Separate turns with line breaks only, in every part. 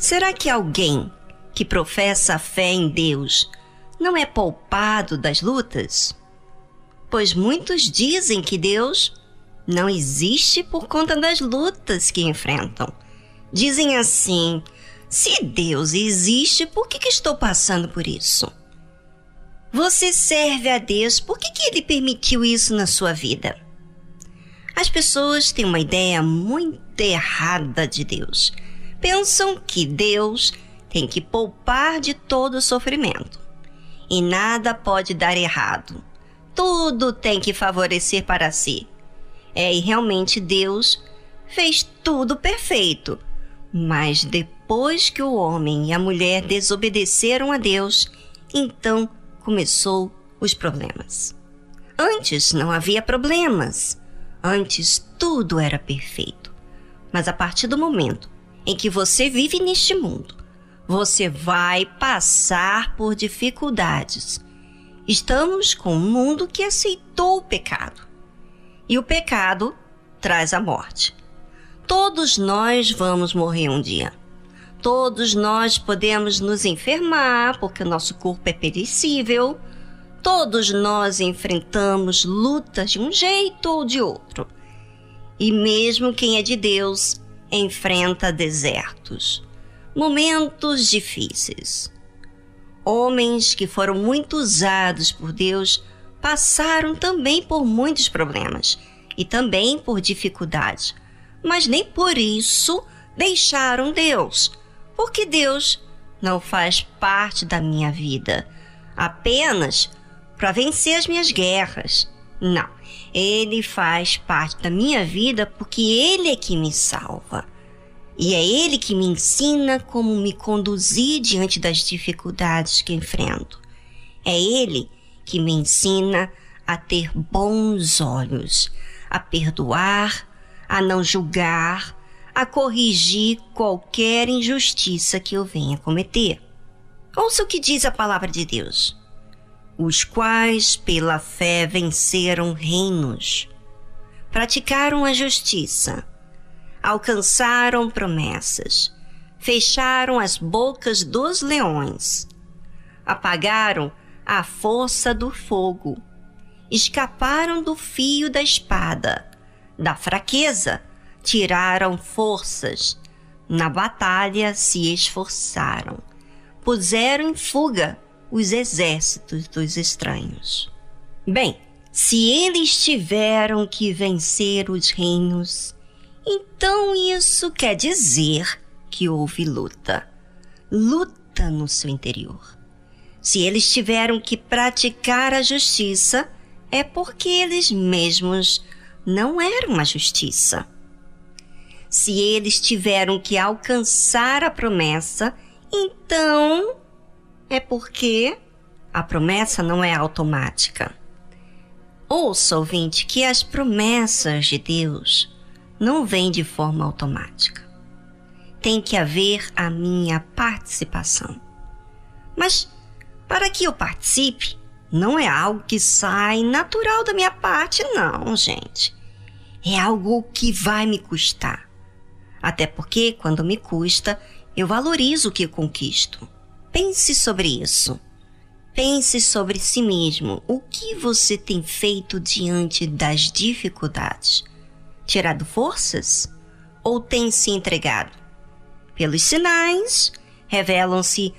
Será que alguém que professa a fé em Deus não é poupado das lutas? Pois muitos dizem que Deus não existe por conta das lutas que enfrentam. Dizem assim: se Deus existe, por que, que estou passando por isso? Você serve a Deus, por que, que Ele permitiu isso na sua vida? As pessoas têm uma ideia muito errada de Deus. Pensam que Deus tem que poupar de todo sofrimento. E nada pode dar errado. Tudo tem que favorecer para si. É, e realmente Deus fez tudo perfeito. Mas depois que o homem e a mulher desobedeceram a Deus, então começou os problemas. Antes não havia problemas. Antes tudo era perfeito. Mas a partir do momento em que você vive neste mundo, você vai passar por dificuldades. Estamos com um mundo que aceitou o pecado. E o pecado traz a morte. Todos nós vamos morrer um dia. Todos nós podemos nos enfermar porque o nosso corpo é perecível. Todos nós enfrentamos lutas de um jeito ou de outro. E mesmo quem é de Deus enfrenta desertos, momentos difíceis. Homens que foram muito usados por Deus passaram também por muitos problemas e também por dificuldades, mas nem por isso deixaram Deus, porque Deus não faz parte da minha vida apenas para vencer as minhas guerras. Não, ele faz parte da minha vida porque ele é que me salva. E é ele que me ensina como me conduzir diante das dificuldades que enfrento. É ele que me ensina a ter bons olhos, a perdoar, a não julgar, a corrigir qualquer injustiça que eu venha cometer. Ouça o que diz a palavra de Deus os quais pela fé venceram reinos, praticaram a justiça, alcançaram promessas, fecharam as bocas dos leões, apagaram a força do fogo, escaparam do fio da espada, da fraqueza, tiraram forças, na batalha se esforçaram, puseram em fuga os exércitos dos estranhos. Bem, se eles tiveram que vencer os reinos, então isso quer dizer que houve luta. Luta no seu interior. Se eles tiveram que praticar a justiça, é porque eles mesmos não eram a justiça. Se eles tiveram que alcançar a promessa, então é porque a promessa não é automática. Ouça, ouvinte, que as promessas de Deus não vêm de forma automática. Tem que haver a minha participação. Mas, para que eu participe, não é algo que sai natural da minha parte, não, gente. É algo que vai me custar. Até porque, quando me custa, eu valorizo o que conquisto. Pense sobre isso. Pense sobre si mesmo. O que você tem feito diante das dificuldades? Tirado forças? Ou tem se entregado? Pelos sinais, revelam-se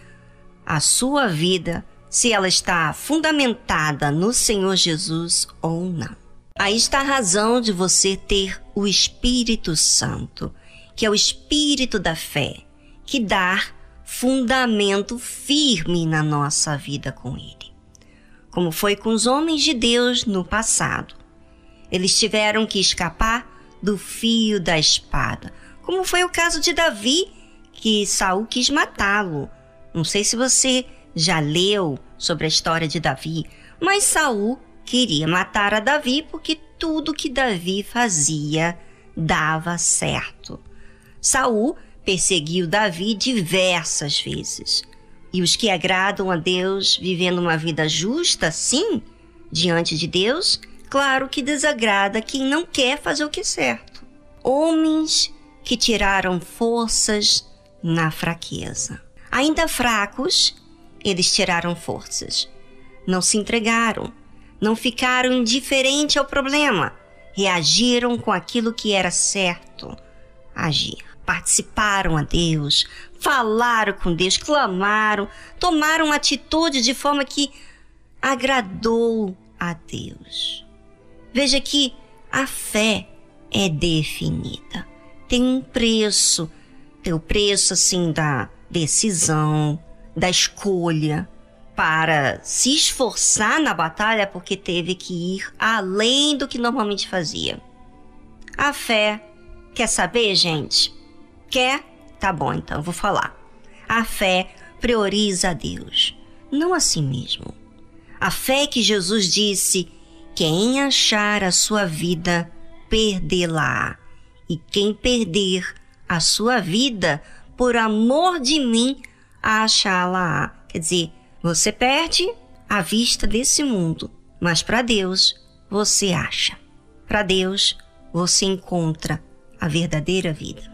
a sua vida se ela está fundamentada no Senhor Jesus ou não. Aí está a razão de você ter o Espírito Santo, que é o Espírito da fé, que dá fundamento firme na nossa vida com Ele. Como foi com os homens de Deus no passado. Eles tiveram que escapar do fio da espada, como foi o caso de Davi, que Saul quis matá-lo. Não sei se você já leu sobre a história de Davi, mas Saul queria matar a Davi porque tudo que Davi fazia dava certo. Saul perseguiu Davi diversas vezes. E os que agradam a Deus, vivendo uma vida justa, sim, diante de Deus, claro que desagrada quem não quer fazer o que é certo. Homens que tiraram forças na fraqueza. Ainda fracos, eles tiraram forças. Não se entregaram, não ficaram indiferentes ao problema, reagiram com aquilo que era certo agir. Participaram a Deus, falaram com Deus, clamaram, tomaram atitude de forma que agradou a Deus. Veja que a fé é definida. Tem um preço, tem o preço assim da decisão, da escolha para se esforçar na batalha porque teve que ir além do que normalmente fazia. A fé, quer saber, gente? Quer? Tá bom, então vou falar. A fé prioriza a Deus, não a si mesmo. A fé que Jesus disse: quem achar a sua vida, perdê-la. E quem perder a sua vida, por amor de mim, achá-la. Quer dizer, você perde a vista desse mundo, mas para Deus você acha. Para Deus você encontra a verdadeira vida.